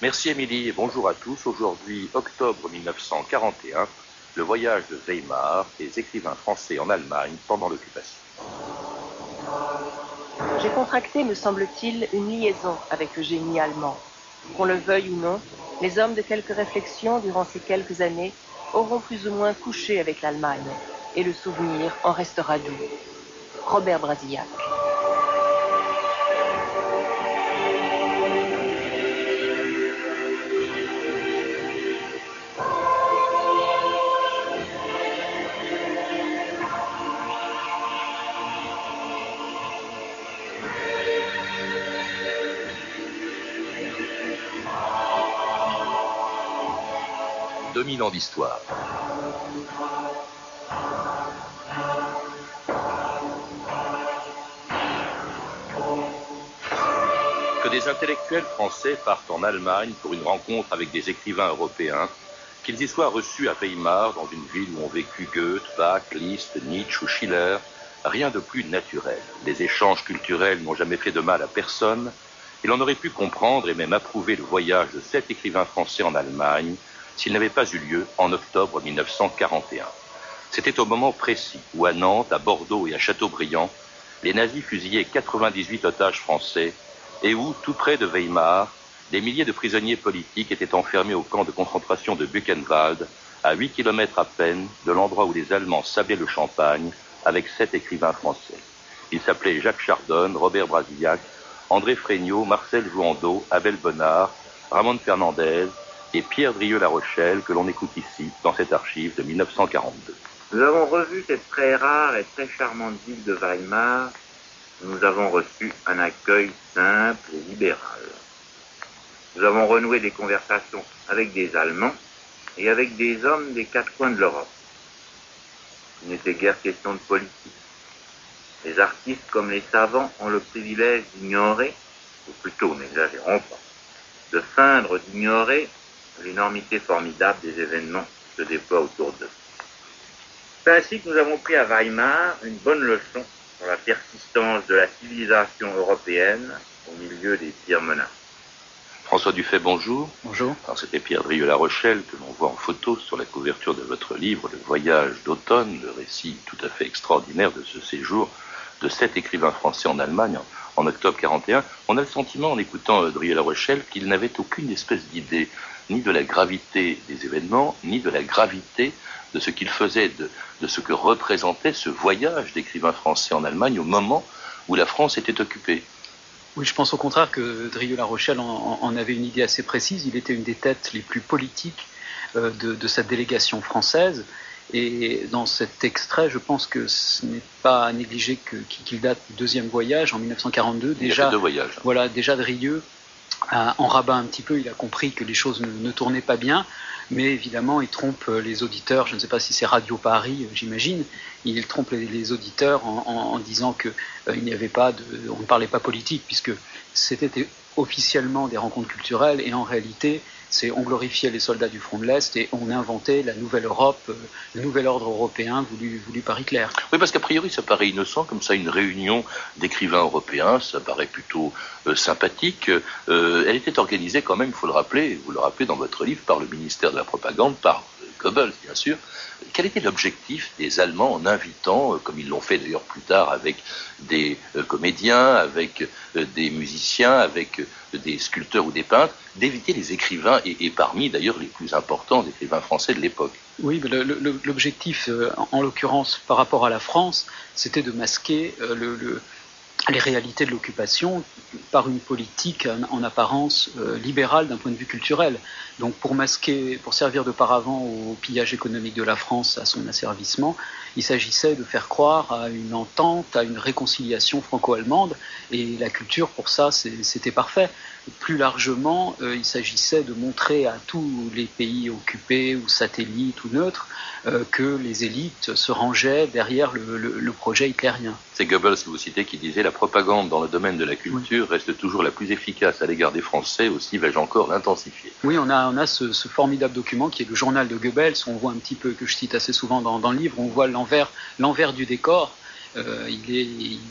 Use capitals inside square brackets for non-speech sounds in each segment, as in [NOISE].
Merci Émilie et bonjour à tous. Aujourd'hui, octobre 1941, le voyage de Weimar, des écrivains français en Allemagne pendant l'occupation. J'ai contracté, me semble-t-il, une liaison avec le génie allemand. Qu'on le veuille ou non, les hommes de quelques réflexions durant ces quelques années auront plus ou moins couché avec l'Allemagne, et le souvenir en restera doux. Robert Brasillac. Ans d'histoire. Que des intellectuels français partent en Allemagne pour une rencontre avec des écrivains européens, qu'ils y soient reçus à Weimar, dans une ville où ont vécu Goethe, Bach, Liszt, Nietzsche ou Schiller, rien de plus naturel. Les échanges culturels n'ont jamais fait de mal à personne, et l'on aurait pu comprendre et même approuver le voyage de sept écrivains français en Allemagne, s'il n'avait pas eu lieu en octobre 1941. C'était au moment précis où à Nantes, à Bordeaux et à Châteaubriand, les nazis fusillaient 98 otages français et où, tout près de Weimar, des milliers de prisonniers politiques étaient enfermés au camp de concentration de Buchenwald, à 8 kilomètres à peine de l'endroit où les Allemands sablaient le champagne avec sept écrivains français. Ils s'appelaient Jacques Chardonne, Robert Brasillac, André Fregnault, Marcel Jouandeau, Abel Bonnard, Ramon Fernandez, et Pierre Drieux-La Rochelle que l'on écoute ici dans cette archive de 1942. Nous avons revu cette très rare et très charmante ville de Weimar. Nous avons reçu un accueil simple et libéral. Nous avons renoué des conversations avec des Allemands et avec des hommes des quatre coins de l'Europe. Il n'était guère question de politique. Les artistes comme les savants ont le privilège d'ignorer, ou plutôt n'exagérons pas, de feindre d'ignorer l'énormité formidable des événements qui se déploient autour d'eux. C'est ainsi que nous avons pris à Weimar une bonne leçon sur la persistance de la civilisation européenne au milieu des pires menaces. François Dufay, bonjour. Bonjour. C'était Pierre Drieux-La Rochelle que l'on voit en photo sur la couverture de votre livre, Le voyage d'automne, le récit tout à fait extraordinaire de ce séjour de sept écrivains français en Allemagne en, octobre 41. On a le sentiment, en écoutant euh, Drieux-La Rochelle, qu'il n'avait aucune espèce d'idée ni de la gravité des événements, ni de la gravité de ce qu'il faisait, de, ce que représentait ce voyage d'écrivains français en Allemagne au moment où la France était occupée. Oui, je pense au contraire que Drieux-La Rochelle en, avait une idée assez précise. Il était une des têtes les plus politiques euh, de, cette délégation française. Et dans cet extrait, je pense que ce n'est pas à négliger qu'il date du deuxième voyage en 1942. Déjà, Il deux voyages. Voilà, déjà Drieux en rabat un petit peu, il a compris que les choses ne, tournaient pas bien, mais évidemment, il trompe euh, les auditeurs. Je ne sais pas si c'est Radio Paris, euh, j'imagine. Il trompe les, auditeurs en, disant que euh, il n'y avait pas on ne parlait pas politique, puisque c'était officiellement des rencontres culturelles, et en réalité, c'est on glorifiait les soldats du front de l'Est et on inventait la nouvelle Europe, euh, le nouvel ordre européen voulu, par Hitler. Oui, parce qu'a priori, ça paraît innocent, comme ça, une réunion d'écrivains européens, ça paraît plutôt euh, sympathique. Euh, elle était organisée quand même, il faut le rappeler, vous le rappelez dans votre livre, par le ministère de la Propagande, par Goebbels, bien sûr. Quel était l'objectif des Allemands en invitant, euh, comme ils l'ont fait d'ailleurs plus tard avec des euh, comédiens, avec euh, des musiciens, avec des sculpteurs ou des peintres, d'éviter les écrivains et, parmi d'ailleurs les plus importants écrivains français de l'époque? Oui, l'objectif en l'occurrence par rapport à la France, c'était de masquer le les réalités de l'occupation par une politique en, apparence euh, libérale d'un point de vue culturel. Donc pour masquer, pour servir de paravent au pillage économique de la France, à son asservissement, il s'agissait de faire croire à une entente, à une réconciliation franco-allemande, et la culture pour ça c'était parfait. Plus largement, euh, il s'agissait de montrer à tous les pays occupés ou satellites ou neutres euh, que les élites se rangeaient derrière le, projet hitlérien. C'est Goebbels que vous citez qui disait la propagande dans le domaine de la culture reste toujours la plus efficace à l'égard des Français, aussi vais-je encore l'intensifier. Oui, on a, on a ce, formidable document qui est le journal de Goebbels. On voit un petit peu, que je cite assez souvent dans, dans le livre, on voit l'envers du décor. il, est,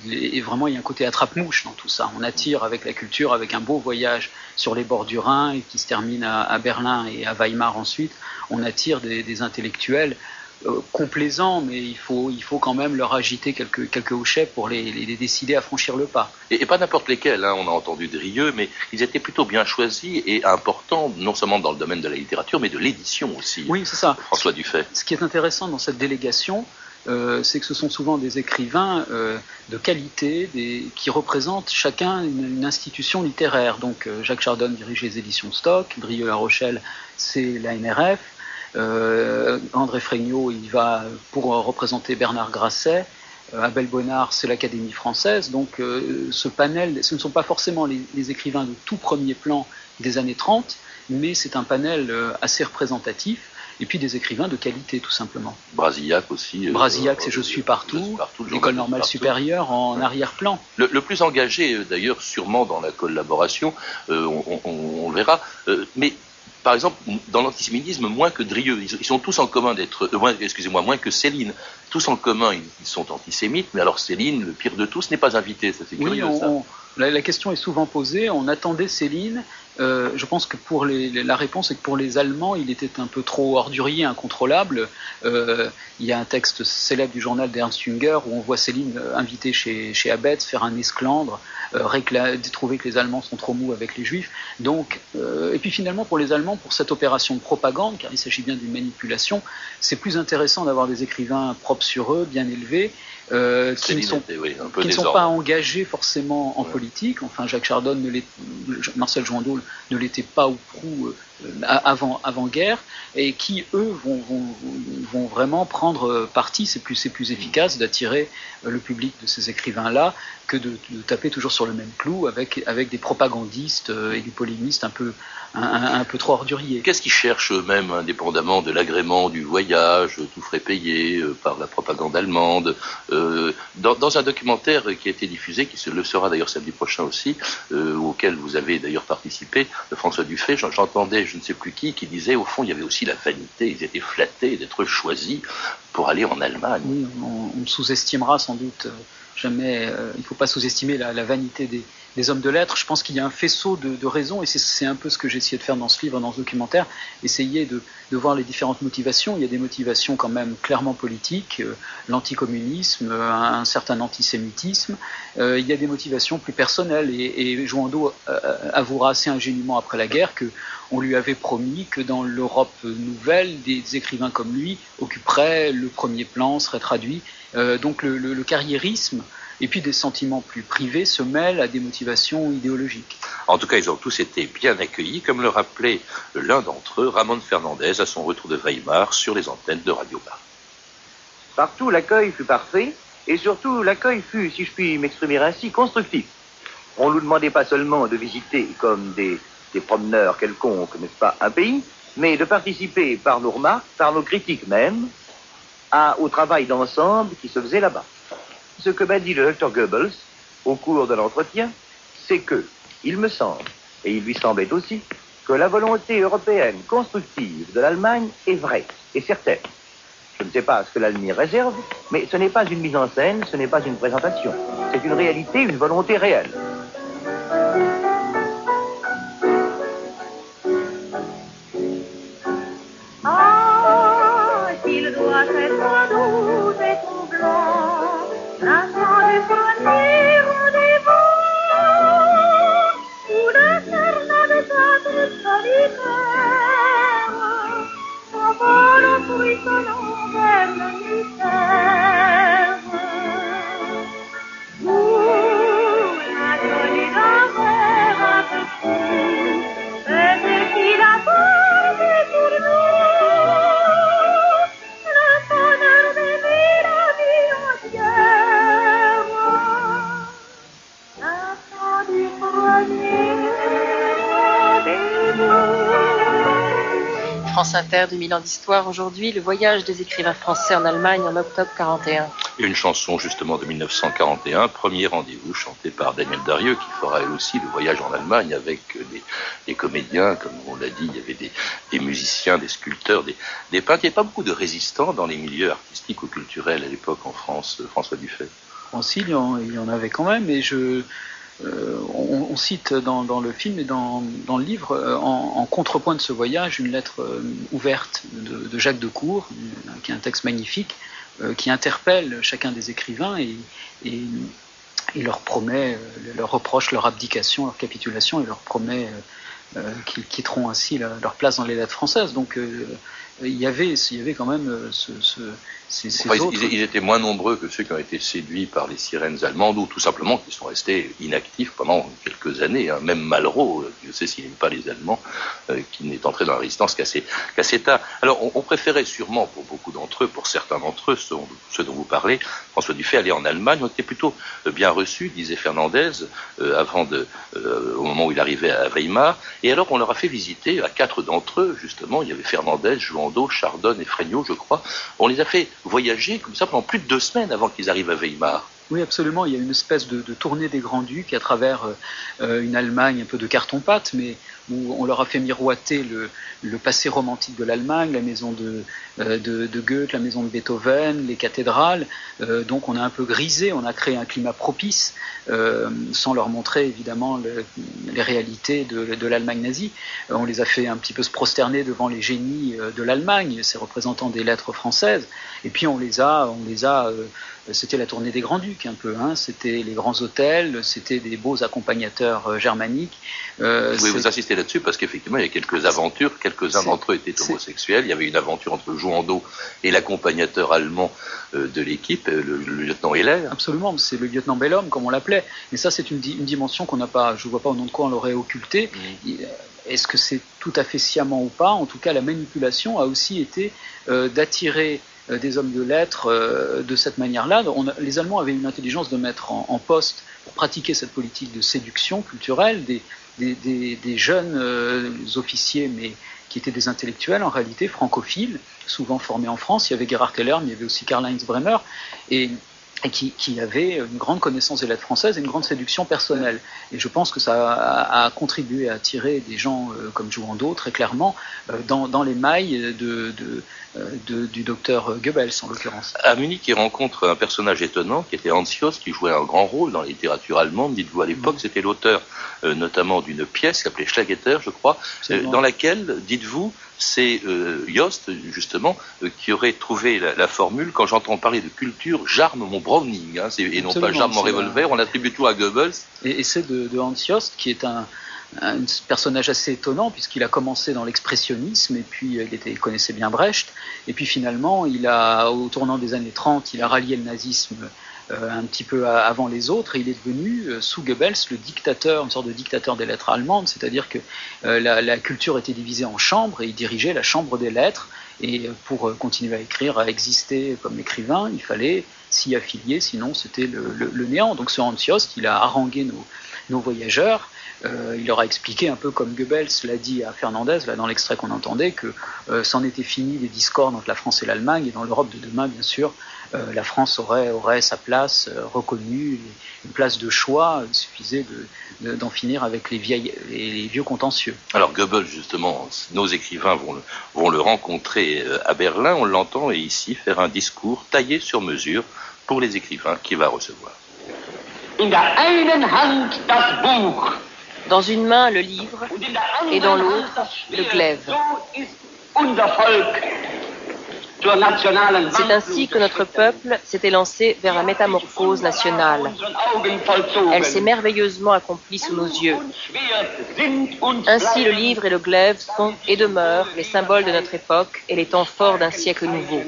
il, est, vraiment il y a un côté attrape-mouche dans tout ça. On attire avec la culture, avec un beau voyage sur les bords du Rhin et qui se termine à, Berlin et à Weimar ensuite. On attire des intellectuels euh, complaisants, mais il faut, il faut quand même leur agiter quelques, quelques hochets pour les, les, décider à franchir le pas. Et, pas n'importe lesquels, hein. on a entendu Drieux, mais ils étaient plutôt bien choisis et importants, non seulement dans le domaine de la littérature, mais de l'édition aussi. Oui, c'est ça. François Dufay. Ce qui est intéressant dans cette délégation, euh, c'est que ce sont souvent des écrivains euh, de qualité, des, qui représentent chacun une, institution littéraire. Donc Jacques Chardon dirige les éditions Stock, Drieux-La Rochelle, c'est la NRF, euh, André Fregnaud, il va pour représenter Bernard Grasset. Euh, Abel Bonnard, c'est l'Académie française. Donc euh, ce panel, ce ne sont pas forcément les, écrivains de tout premier plan des années 30, mais c'est un panel assez représentatif. Et puis des écrivains de qualité, tout simplement. Brasillac aussi. Brasillac, c'est Je suis partout. L'école normale supérieure en arrière-plan. Le, plus engagé, d'ailleurs, sûrement dans la collaboration, on, on, verra. mais par exemple, dans l'antisémitisme, moins que Drieux, ils, sont tous en commun d'être, euh, excusez-moi, moins que Céline, tous en commun, ils, sont antisémites, mais alors Céline, le pire de tous, n'est pas invité, ça c'est curieux. la, question est souvent posée, on attendait Céline, euh, je pense que pour les, la réponse est que pour les Allemands, il était un peu trop ordurier, incontrôlable. Euh, il y a un texte célèbre du journal d'Ernst Jünger où on voit Céline euh, invitée chez, chez faire un esclandre, euh, trouver que les Allemands sont trop mous avec les Juifs. Donc, et puis finalement, pour les Allemands, pour cette opération de propagande, car il s'agit bien d'une manipulation, c'est plus intéressant d'avoir des écrivains propres sur eux, bien élevés, euh, qui ne sont, qui ne sont pas engagés forcément en politique. Enfin, Jacques Chardon, ne Marcel Joindeau ne l'était pas ou prou euh, avant, avant guerre, et qui eux vont, vont, vont vraiment prendre parti. C'est plus, c'est plus efficace d'attirer euh, le public de ces écrivains-là que de, de, taper toujours sur le même clou avec, avec des propagandistes et des polémistes un peu, un, peu trop ordurier. Qu'est-ce qu'ils cherchent eux-mêmes, indépendamment de l'agrément du voyage, tout frais payé par la propagande allemande euh, dans, un documentaire qui a été diffusé, qui le sera d'ailleurs samedi prochain aussi, euh, auquel vous avez d'ailleurs participé, François Dufay, j'entendais je ne sais plus qui, qui disait au fond il y avait aussi la vanité, ils étaient flattés d'être choisis pour aller en Allemagne. Oui, on, sous-estimera sans doute jamais, il ne faut pas sous-estimer la vanité des, des hommes de lettres, je pense qu'il y a un faisceau de, raisons, et c'est un peu ce que j'ai essayé de faire dans ce livre, dans ce documentaire, essayer de, voir les différentes motivations. Il y a des motivations quand même clairement politiques, euh, l'anticommunisme, euh, un, certain antisémitisme. Euh, il y a des motivations plus personnelles, et, et avouera assez ingénument après la guerre que on lui avait promis que dans l'Europe nouvelle, des écrivains comme lui occuperaient le premier plan, seraient traduits. donc le carriérisme et puis des sentiments plus privés se mêlent à des motivations idéologiques. En tout cas, ils ont tous été bien accueillis, comme le rappelait l'un d'entre eux, Ramon Fernandez, à son retour de Weimar sur les antennes de Radio Bar. Partout, l'accueil fut parfait, et surtout, l'accueil fut, si je puis m'exprimer ainsi, constructif. On ne nous demandait pas seulement de visiter comme des, des promeneurs quelconques, n'est-ce pas, un pays, mais de participer par nos remarques, par nos critiques même, au travail d'ensemble qui se faisait là-bas. Ce que m'a dit le docteur Goebbels au cours de l'entretien, c'est que, il me semble, et il lui semblait aussi, que la volonté européenne constructive de l'Allemagne est vraie et certaine. Je ne sais pas ce que l'Allemagne réserve, mais ce n'est pas une mise en scène, ce n'est pas une présentation. C'est une réalité, une volonté réelle. Inter du Milan d'Histoire aujourd'hui, le voyage des écrivains français en Allemagne en octobre 41. Une chanson justement de 1941, premier rendez-vous chanté par Daniel Darieux qui fera elle aussi le voyage en Allemagne avec des, comédiens, comme on l'a dit, il y avait des, musiciens, des sculpteurs, des, des peintres. Il n'y avait pas beaucoup de résistants dans les milieux artistiques ou culturels à l'époque en France, François Dufay. France, il y, en, il y en avait quand même, et je, euh, on, cite dans, le film et dans, le livre, euh, en, contrepoint de ce voyage, une lettre euh, ouverte de, Jacques de Cour, qui est un texte magnifique, qui interpelle chacun des écrivains et, leur promet, leur reproche leur abdication, leur capitulation, et leur promet qu'ils quitteront ainsi leur place dans les lettres françaises. Donc il y avait, il y avait quand même ce, ils, étaient moins nombreux que ceux qui ont été séduits par les sirènes allemandes ou tout simplement qui sont restés inactifs pendant quelques années. Hein. Même Malraux, je sais s'il n'aime pas les Allemands, euh, qui n'est entré dans la résistance qu'assez tard. Alors on, préférait sûrement pour beaucoup d'entre eux, pour certains d'entre eux, ceux, dont vous parlez, François Dufay, aller en Allemagne. On était plutôt euh, bien reçus, disait Fernandez, euh, avant de, au moment où il arrivait à Weimar. Et alors on leur a fait visiter à quatre d'entre eux, justement, il y avait Fernandez, Jouandeau, Chardonne et Fregnaud, je crois. On les a fait voyager comme ça pendant plus de deux semaines avant qu'ils arrivent à Weimar. Oui, absolument. Il y a une espèce de, tournée des Grands-Ducs à travers euh, une Allemagne un peu de carton-pâte, mais où on leur a fait miroiter le, passé romantique de l'Allemagne, la maison de, euh, de, Goethe, la maison de Beethoven, les cathédrales. Euh, donc on a un peu grisé, on a créé un climat propice, sans leur montrer évidemment les réalités de, l'Allemagne nazie. on les a fait un petit peu se prosterner devant les génies de l'Allemagne, ces représentants des lettres françaises. Et puis on les a, on les a c'était la tournée des Grands-Ducs un peu, hein. c'était les grands hôtels, c'était des beaux accompagnateurs euh, germaniques. Euh, oui, vous insistez là-dessus parce qu'effectivement, il y a quelques aventures, quelques-uns d'entre eux étaient homosexuels, il y avait une aventure entre Jouando et l'accompagnateur allemand euh, de l'équipe, le, lieutenant Heller. Absolument, c'est le lieutenant Bellhomme, comme on l'appelait. Mais ça, c'est une, dimension qu'on n'a pas, je ne vois pas au nom de quoi on l'aurait occultée. Mm. Est-ce que c'est tout à fait sciemment ou pas? En tout cas, la manipulation a aussi été d'attirer des hommes de lettres euh, de cette manière-là. Les Allemands avaient une intelligence de mettre en, poste pour pratiquer cette politique de séduction culturelle des, des, jeunes euh, officiers, mais qui étaient des intellectuels en réalité francophiles, souvent formés en France. Il y avait Gerhard Heller, mais il y avait aussi Karl-Heinz Bremer. Et et qui, qui, avait une grande connaissance des lettres françaises et une grande séduction personnelle. Et je pense que ça a, contribué à attirer des gens euh, comme Jouando, très clairement, euh, dans, dans, les mailles de, de, euh, de, du docteur Goebbels, en l'occurrence. À Munich, il rencontre un personnage étonnant qui était Hans qui jouait un grand rôle dans la littérature allemande. Dites-vous, à l'époque, mm. c'était l'auteur notamment d'une pièce qui s'appelait Schlagetter, je crois, dans laquelle, dites-vous, c'est euh, Yost, justement, euh, qui aurait trouvé la, formule, quand j'entends parler de culture, j'arme mon Browning, hein, et non pas j'arme mon revolver, on attribue tout à Goebbels. Et, c'est de, Hans Yost, qui est un, personnage assez étonnant, puisqu'il a commencé dans l'expressionnisme, et puis euh, il, était, il connaissait bien Brecht, et puis finalement, il a, au tournant des années 30, il a rallié le nazisme euh, un petit peu avant les autres, et il est devenu, euh, sous Goebbels, le dictateur, une sorte de dictateur des lettres allemandes, c'est-à-dire que euh, la, culture était divisée en chambres, et il dirigeait la chambre des lettres, et pour continuer à écrire, à exister comme écrivain, il fallait s'y affilier, sinon c'était le, néant. Donc ce Hans Jost, il a harangué nos, voyageurs, il leur a expliqué un peu comme Goebbels l'a dit à Fernandez, là dans l'extrait qu'on entendait, que c'en était fini des discordes entre la France et l'Allemagne, et dans l'Europe de demain, bien sûr, euh, la France aurait, aurait sa place euh, reconnue, une place de choix. Il suffisait d'en finir avec les, vieilles, les, vieux contentieux. Alors Goebbels, justement, nos écrivains vont le, vont le rencontrer euh, à Berlin, on l'entend, et ici faire un discours taillé sur mesure pour les écrivains qu'il va recevoir. Dans une main, le livre, et dans l'autre, le glaive. C'est ainsi que notre peuple s'était lancé vers la métamorphose nationale. Elle s'est merveilleusement accomplie sous nos yeux. Ainsi le livre et le glaive sont et demeurent les symboles de notre époque et les temps forts d'un siècle nouveau.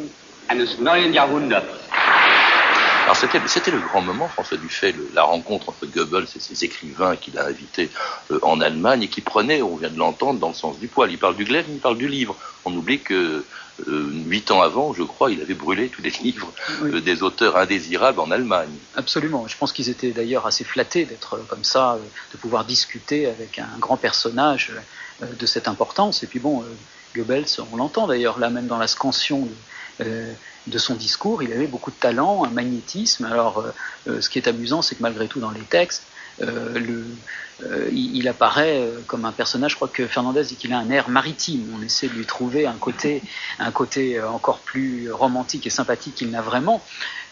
Alors c'était, le grand moment, François Dufay, la rencontre entre Goebbels et ses écrivains qu'il a invités euh, en Allemagne et qui prenaient, on vient de l'entendre, dans le sens du poil. Il parle du glaive, il parle du livre. On oublie que euh, huit ans avant, je crois, il avait brûlé tous les livres euh, des auteurs indésirables en Allemagne. Absolument. Je pense qu'ils étaient d'ailleurs assez flattés d'être comme ça, de pouvoir discuter avec un grand personnage de cette importance. Et puis bon, Goebbels, on l'entend d'ailleurs là même dans la scansion de, son discours, il avait beaucoup de talent, un magnétisme. Alors, ce qui est amusant, c'est que malgré tout, dans les textes, le, il, apparaît comme un personnage. Je crois que Fernandez dit qu'il a un air maritime. On essaie de lui trouver un côté, un côté encore plus romantique et sympathique qu'il n'a vraiment.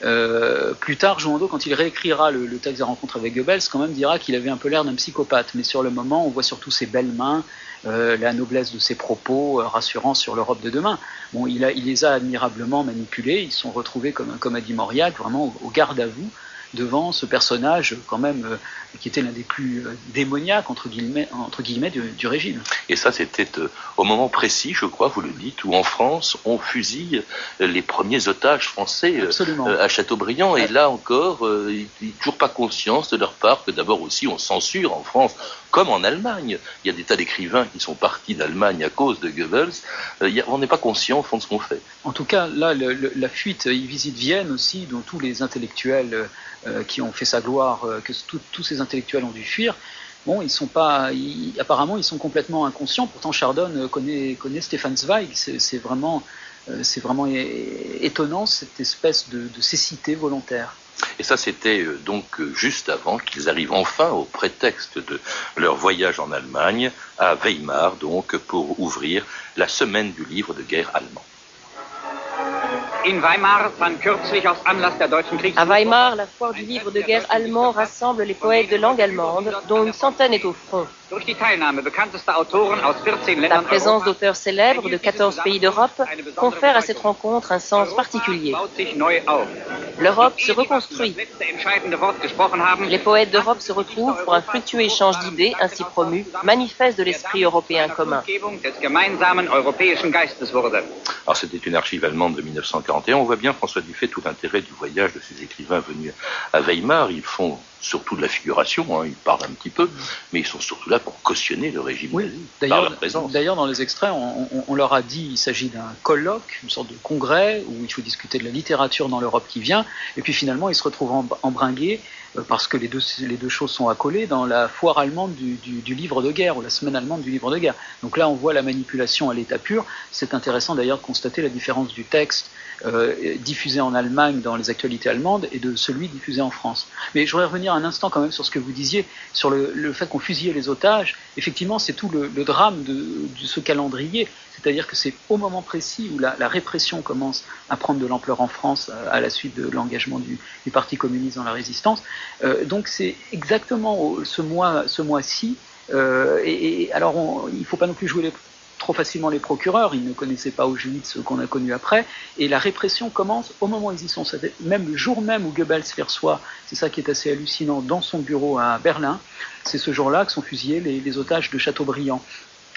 plus tard, Jouando, quand il réécrira le, texte de rencontre avec Goebbels, quand même dira qu'il avait un peu l'air d'un psychopathe. Mais sur le moment, on voit surtout ses belles mains, euh, la noblesse de ses propos, euh, rassurant sur l'Europe de demain. Bon, il, les a admirablement manipulés, ils sont retrouvés, comme, comme a dit Mauriac, vraiment au garde à vous devant ce personnage quand même euh, qui était l'un des plus euh, démoniaques entre guillemets, entre guillemets du, régime. Et ça c'était euh, au moment précis, je crois, vous le dites, où en France on fusille les premiers otages français à Châteaubriand. Et là encore, il n'y a toujours pas conscience de leur part que d'abord aussi on censure en France comme en Allemagne. Il y a des tas d'écrivains qui sont partis d'Allemagne à cause de Goebbels. on n'est pas conscient au fond de ce qu'on fait. En tout cas, là, la fuite, il visite Vienne aussi, dont tous les intellectuels qui ont fait sa gloire, euh, que tous ces intellectuels ont dû fuir. Bon, ils sont pas, apparemment, ils sont complètement inconscients. Pourtant, Chardon euh, connaît, connaît Stefan Zweig. C'est vraiment, c'est vraiment étonnant cette espèce de, de cécité volontaire. Et ça, c'était donc juste avant qu'ils arrivent enfin au prétexte de leur voyage en Allemagne, à Weimar, donc, pour ouvrir la semaine du livre de guerre allemand. À Weimar, la foire du livre de guerre allemand rassemble les poètes de langue allemande, dont une centaine est au front. La présence d'auteurs célèbres de 14 pays d'Europe confère à cette rencontre un sens particulier. L'Europe se reconstruit. Les poètes d'Europe se retrouvent pour un fructueux échange d'idées ainsi promu, manifeste de l'esprit européen commun. Alors c'était une archive allemande de 1941. On voit bien, François Dufay, tout l'intérêt du voyage de ces écrivains venus à Weimar. Ils font surtout de la figuration, hein, ils parlent un petit peu, mais ils sont surtout là pour cautionner le régime oui, D'ailleurs, dans les extraits, on, leur a dit qu'il s'agit d'un colloque, une sorte de congrès où il faut discuter de la littérature dans l'Europe qui vient, et puis finalement ils se retrouvent embringués euh, parce que les deux, les deux choses sont accolées dans la foire allemande du, du, livre de guerre ou la semaine allemande du livre de guerre. Donc là, on voit la manipulation à l'état pur. C'est intéressant d'ailleurs de constater la différence du texte diffusé en Allemagne dans les actualités allemandes et de celui diffusé en France. Mais je voudrais revenir un instant quand même sur ce que vous disiez, sur le, fait qu'on fusillait les otages. Effectivement, c'est tout le, drame de, ce calendrier. C'est-à-dire que c'est au moment précis où la, répression commence à prendre de l'ampleur en France à, à la suite de l'engagement du, Parti communiste dans la résistance. Euh, donc c'est exactement ce mois, ce mois-ci. Euh, et, alors, il ne faut pas non plus jouer les trop facilement les procureurs, ils ne connaissaient pas Auschwitz qu'on a connu après, et la répression commence au moment où ils y sont, même le jour même où Goebbels les reçoit, c'est ça qui est assez hallucinant, dans son bureau à Berlin, c'est ce jour-là que sont fusillés les, otages de Châteaubriand.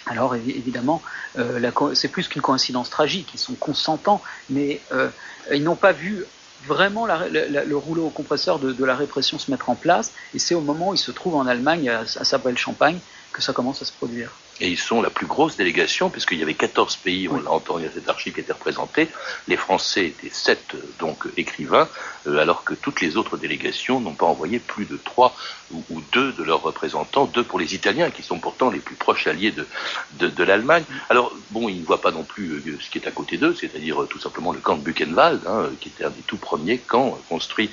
Alors évidemment, euh, c'est plus qu'une coïncidence tragique, ils sont consentants, mais euh, ils n'ont pas vu vraiment le rouleau au compresseur de, la répression se mettre en place, et c'est au moment où ils se trouvent en Allemagne, à, à Sabrel-Champagne, que ça commence à se produire et ils sont la plus grosse délégation, puisqu'il y avait 14 pays, on l'a entendu à cette archive qui étaient représentés. Les Français étaient 7 donc écrivains, euh, alors que toutes les autres délégations n'ont pas envoyé plus de 3 ou, ou 2 de leurs représentants, deux pour les Italiens, qui sont pourtant les plus proches alliés de, de, de l'Allemagne. Alors, bon, ils ne voient pas non plus euh, ce qui est à côté d'eux, c'est-à-dire euh, tout simplement le camp de Buchenwald, hein, qui était un des tout premiers camps construits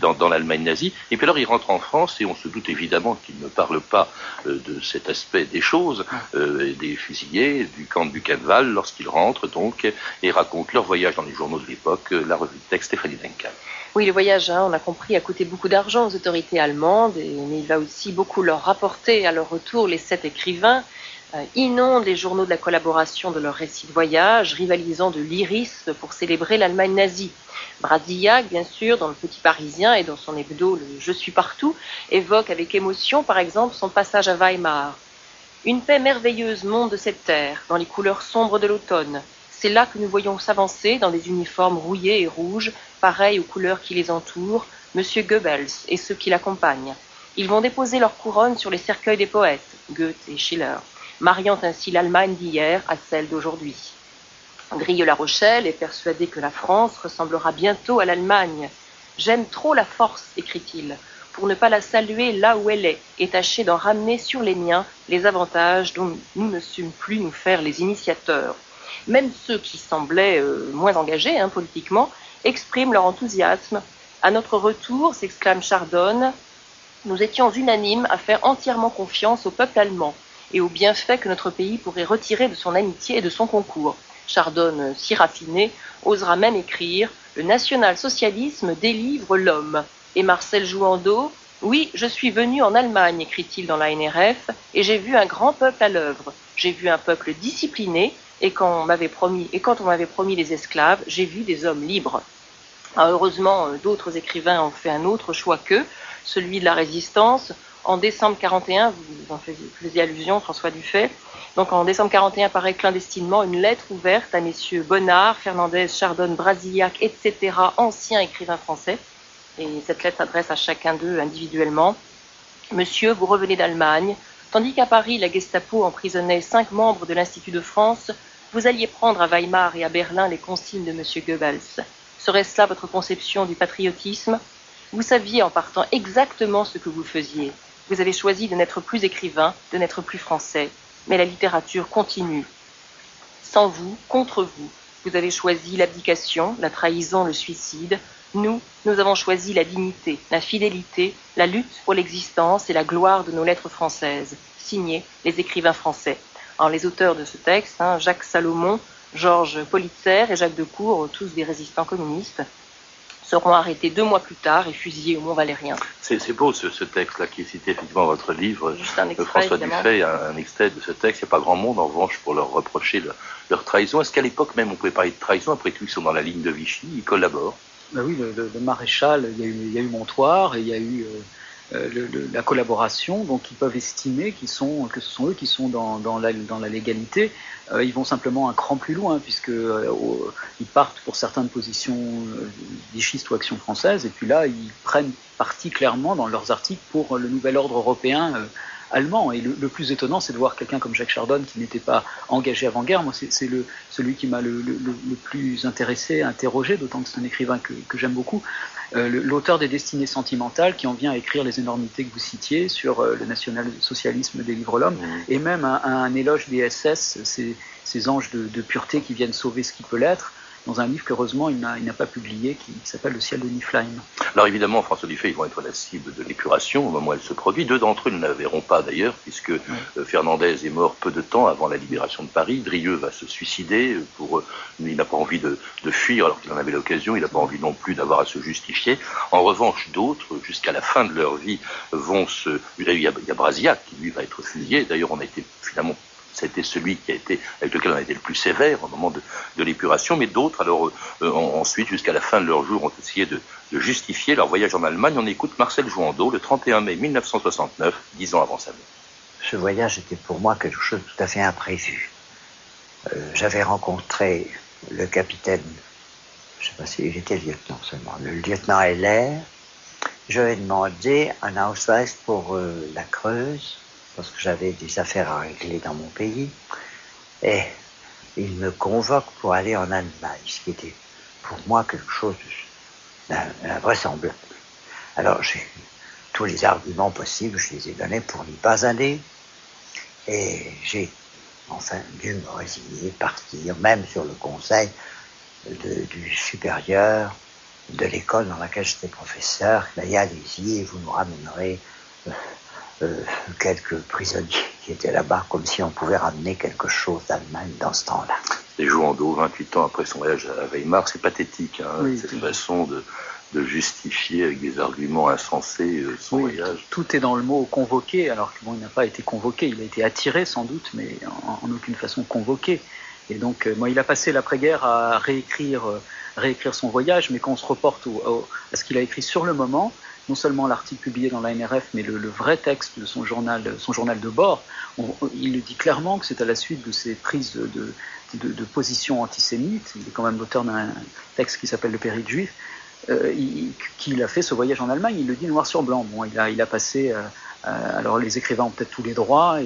dans, dans l'Allemagne nazie. Et puis alors, ils rentrent en France, et on se doute évidemment qu'ils ne parlent pas de cet aspect des choses, euh, des fusillés du camp de Buchenwald lorsqu'ils rentrent donc et racontent leur voyage dans les journaux de l'époque, euh, la revue de texte Stéphanie Duncan. Oui, le voyage, hein, on a compris, a coûté beaucoup d'argent aux autorités allemandes, mais il va aussi beaucoup leur rapporter à leur retour. Les sept écrivains euh, inondent les journaux de la collaboration de leurs récits de voyage, rivalisant de l'iris pour célébrer l'Allemagne nazie. Brasillac, bien sûr, dans le Petit Parisien et dans son hebdo le Je suis partout, évoque avec émotion, par exemple, son passage à Weimar. Une paix merveilleuse monte de cette terre, dans les couleurs sombres de l'automne. C'est là que nous voyons s'avancer, dans des uniformes rouillés et rouges, pareils aux couleurs qui les entourent, M. Goebbels et ceux qui l'accompagnent. Ils vont déposer leur couronne sur les cercueils des poètes, Goethe et Schiller, mariant ainsi l'Allemagne d'hier à celle d'aujourd'hui. Grille La Rochelle est persuadé que la France ressemblera bientôt à l'Allemagne. J'aime trop la force, écrit-il pour ne pas la saluer là où elle est, et tâcher d'en ramener sur les miens les avantages dont nous ne sûmes plus nous faire les initiateurs. Même ceux qui semblaient euh, moins engagés hein, politiquement expriment leur enthousiasme. À notre retour, s'exclame Chardonne, Nous étions unanimes à faire entièrement confiance au peuple allemand et aux bienfaits que notre pays pourrait retirer de son amitié et de son concours. Chardonne, si raffiné, osera même écrire Le national-socialisme délivre l'homme. Et Marcel Jouandeau Oui, je suis venu en Allemagne, écrit-il dans la NRF, et j'ai vu un grand peuple à l'œuvre. J'ai vu un peuple discipliné, et quand on m'avait promis, et quand on m'avait promis les esclaves, j'ai vu des hommes libres. Heureusement, euh, d'autres écrivains ont fait un autre choix qu'eux, celui de la résistance. En décembre 41, vous en faisiez allusion, François Dufay, donc en décembre 41 paraît clandestinement une lettre ouverte à messieurs Bonnard, Fernandez, Chardonne, Brasillac, etc., anciens écrivains français. Et cette lettre s'adresse à chacun d'eux individuellement. Monsieur, vous revenez d'Allemagne. Tandis qu'à Paris, la Gestapo emprisonnait cinq membres de l'Institut de France, vous alliez prendre à Weimar et à Berlin les consignes de Monsieur Goebbels. Serait-ce là votre conception du patriotisme? Vous saviez en partant exactement ce que vous faisiez. Vous avez choisi de n'être plus écrivain, de n'être plus français mais la littérature continue. Sans vous, contre vous, vous avez choisi l'abdication, la trahison, le suicide. Nous, nous avons choisi la dignité, la fidélité, la lutte pour l'existence et la gloire de nos lettres françaises. Signé les écrivains français. Alors les auteurs de ce texte, hein, Jacques Salomon, Georges Politzer et Jacques Decour, tous des résistants communistes, seront arrêtés deux mois plus tard et fusillés au Mont Valérien. C'est beau ce, texte-là qui est cité effectivement dans votre livre. Juste un extrait, François Dufay, un, un, extrait de ce texte. Il n'y a pas grand monde en revanche pour leur reprocher leur trahison. Est-ce qu'à l'époque même on pouvait parler de trahison Après tout, ils sont dans la ligne de Vichy, ils collaborent. Ben oui, le, maréchal, il y, a eu, il y, a eu, Montoire et il y a eu euh, euh, le, la collaboration, donc ils peuvent estimer qu'ils sont, que ce sont eux qui sont dans, dans, la, dans la, légalité. Euh, ils vont simplement un cran plus loin, puisque ils partent pour certaines positions vichistes ou actions françaises, et puis là, ils prennent parti clairement dans leurs articles pour le nouvel ordre européen allemand. Et le, plus étonnant, c'est de voir quelqu'un comme Jacques Chardonne qui n'était pas engagé avant-guerre. Moi, c'est celui qui m'a le, plus intéressé, interrogé, d'autant que c'est un écrivain que, que j'aime beaucoup. Euh, l'auteur des Destinées sentimentales, qui en vient à écrire les énormités que vous citiez sur euh, le national-socialisme des livres l'homme, mmh. et même un, éloge des SS, ces, ces anges de, de, pureté qui viennent sauver ce qui peut l'être dans un livre qu'heureusement il n'a pas publié, qui, s'appelle Le ciel de Niflheim. Alors évidemment, François Dufay, ils vont être la cible de l'épuration au moment où elle se produit. Deux d'entre eux ne la verront pas d'ailleurs, puisque euh, Fernandez est mort peu de temps avant la libération de Paris. Drieux va se suicider. Pour, il n'a pas envie de, fuir alors qu'il en avait l'occasion. Il n'a pas envie non plus d'avoir à se justifier. En revanche, d'autres, jusqu'à la fin de leur vie, vont se... Il y a, il y a Brasiac qui lui va être fusillé. D'ailleurs, on a été finalement c'était celui avec lequel on a été le plus sévère au moment de, l'épuration, mais d'autres, alors euh, ensuite, jusqu'à la fin de leur jour, ont essayé de, justifier leur voyage en Allemagne. On écoute Marcel Jouandeau le 31 mai 1969, dix ans avant sa mort. Ce voyage était pour moi quelque chose de tout à fait imprévu. Euh, j'avais rencontré le capitaine, je ne sais pas s'il était lieutenant seulement, le lieutenant Heller. Je lui ai demandé un Ausweis pour euh, la Creuse parce que j'avais des affaires à régler dans mon pays. Et il me convoque pour aller en Allemagne, ce qui était pour moi quelque chose d'invraisemblable. Alors j'ai tous les arguments possibles, je les ai donnés pour n'y pas aller. Et j'ai enfin dû me résigner, partir, même sur le conseil du supérieur de l'école dans laquelle j'étais professeur. allez-y vous nous ramènerez euh, quelques prisonniers qui étaient là-bas, comme si on pouvait ramener quelque chose d'Allemagne dans ce temps-là. Les d'eau, 28 ans après son voyage à Weimar, c'est pathétique, hein, cette façon de, de, justifier avec des arguments insensés euh, son voyage. Tout est dans le mot convoqué, alors qu'il bon, n'a pas été convoqué, il a été attiré sans doute, mais en, aucune façon convoqué. Et donc, euh, moi, il a passé l'après-guerre à réécrire, réécrire son voyage, mais quand on se reporte à ce qu'il a écrit sur le moment, non seulement l'article publié dans la NRF, mais le, vrai texte de son journal, son journal de bord, il le dit clairement que c'est à la suite de ces prises de, de, position antisémite, il est quand même l'auteur d'un texte qui s'appelle Le Péril juif, euh, qu'il a fait ce voyage en Allemagne, il le dit noir sur blanc. Bon, il a, il a passé, euh, euh, alors les écrivains ont peut-être tous les droits,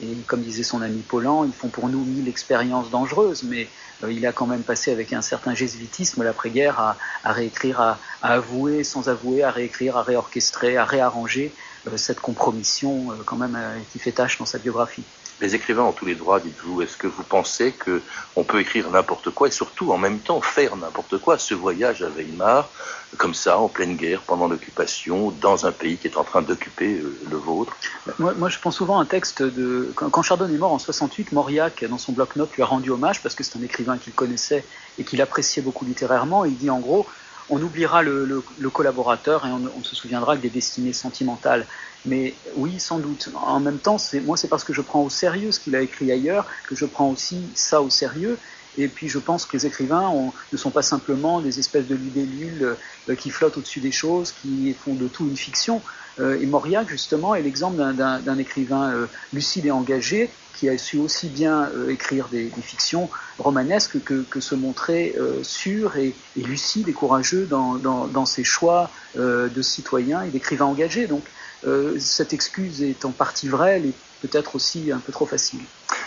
et, comme disait son ami Paulan, ils font pour nous mille expériences dangereuses, mais euh, il a quand même passé avec un certain jésuitisme l'après-guerre à, réécrire, à, avouer sans avouer, à réécrire, à réorchestrer, à réarranger euh, cette compromission euh, quand même qui fait tâche dans sa biographie. Les écrivains ont tous les droits, dites-vous. Est-ce que vous pensez qu'on peut écrire n'importe quoi et surtout en même temps faire n'importe quoi? Ce voyage à Weimar, comme ça, en pleine guerre, pendant l'occupation, dans un pays qui est en train d'occuper euh, le vôtre? Moi, moi, je pense souvent à un texte de. Quand Chardon est mort en 68, Mauriac, dans son bloc-notes, lui a rendu hommage parce que c'est un écrivain qu'il connaissait et qu'il appréciait beaucoup littérairement. il dit en gros on oubliera le, collaborateur et on, on, se souviendra que des destinées sentimentales. Mais oui, sans doute. En même temps, moi, c'est parce que je prends au sérieux ce qu'il a écrit ailleurs que je prends aussi ça au sérieux. Et puis, je pense que les écrivains ne sont pas simplement des espèces de libellules euh, qui flottent au-dessus des choses, qui font de tout une fiction. Euh, et Mauriac, justement, est l'exemple d'un écrivain euh, lucide et engagé qui a su aussi bien écrire des, fictions romanesques que, se montrer sûr et, lucide et courageux dans, ses choix de citoyen et d'écrivain engagé. Donc, cette excuse est en partie vraie, elle est peut-être aussi un peu trop facile.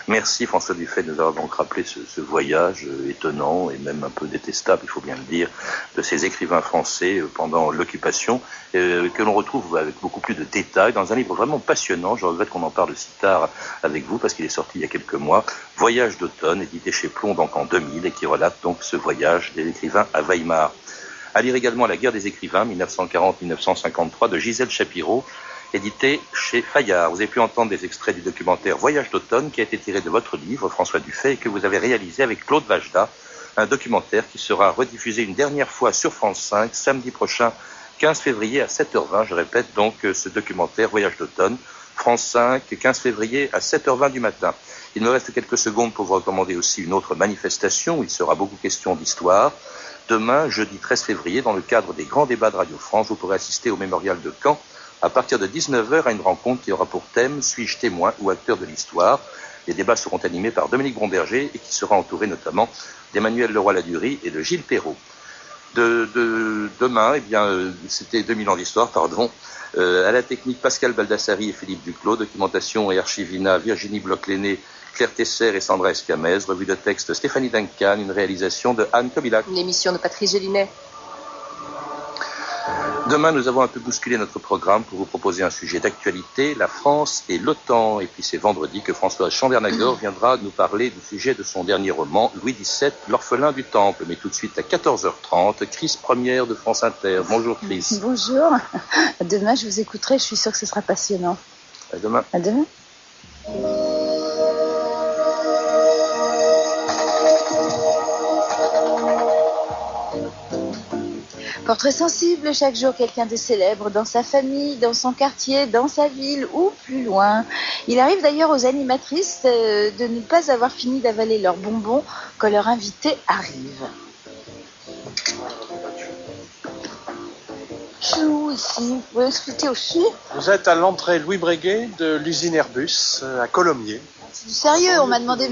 Merci François Dufay de nous avoir donc rappelé ce, voyage euh, étonnant et même un peu détestable, il faut bien le dire, de ces écrivains français euh, pendant l'occupation, que l'on retrouve avec beaucoup plus de détails dans un livre vraiment passionnant. Je regrette qu'on en parle si tard avec vous parce qu'il est sorti il y a quelques mois, Voyage d'automne, édité chez Plomb donc en 2000 et qui relate donc ce voyage des écrivains à Weimar. À lire également La guerre des écrivains, 1940-1953, de Gisèle Chapiro, édité chez Fayard. Vous avez pu entendre des extraits du documentaire Voyage d'automne, qui a été tiré de votre livre, François Dufay, et que vous avez réalisé avec Claude Vajda, un documentaire qui sera rediffusé une dernière fois sur France 5, samedi prochain, 15 février à 7h20. Je répète donc ce documentaire Voyage d'automne, France 5, 15 février à 7h20 du matin. Il me reste quelques secondes pour vous recommander aussi une autre manifestation où il sera beaucoup question d'histoire. Demain, jeudi 13 février, dans le cadre des grands débats de Radio France, vous pourrez assister au mémorial de Caen à partir de 19h à une rencontre qui aura pour thème Suis-je témoin ou acteur de l'histoire? Les débats seront animés par Dominique Bromberger et qui sera entouré notamment d'Emmanuel Leroy-Ladurie et de Gilles Perrault. De, demain, eh bien, euh, c'était 2000 ans d'histoire, pardon. Euh, à la technique Pascal Baldassari et Philippe Duclos, documentation et archivina Virginie Bloch-Léné Claire Tesser et Sandra Escamez, revue de texte Stéphanie Duncan, une réalisation de Anne Kobilac. Une émission de Patrice Gélinet. Demain, nous avons un peu bousculé notre programme pour vous proposer un sujet d'actualité, la France et l'OTAN. Et puis c'est vendredi que Françoise Chandernagor viendra nous parler du sujet de son dernier roman, Louis XVII, l'orphelin du Temple. Mais tout de suite à 14h30, Chris Première de France Inter. Bonjour Chris. [LAUGHS] Bonjour. Demain, je vous écouterai, je suis sûre que ce sera passionnant. À demain. À demain. Portrait sensible, chaque jour quelqu'un de célèbre dans sa famille, dans son quartier, dans sa ville ou plus loin. Il arrive d'ailleurs aux animatrices euh, de ne pas avoir fini d'avaler leurs bonbons quand leur invité arrive. Où ici Vous pouvez expliquer aussi Vous êtes à l'entrée Louis Breguet de l'usine Airbus euh, à Colomiers. C'est du sérieux, on m'a demandé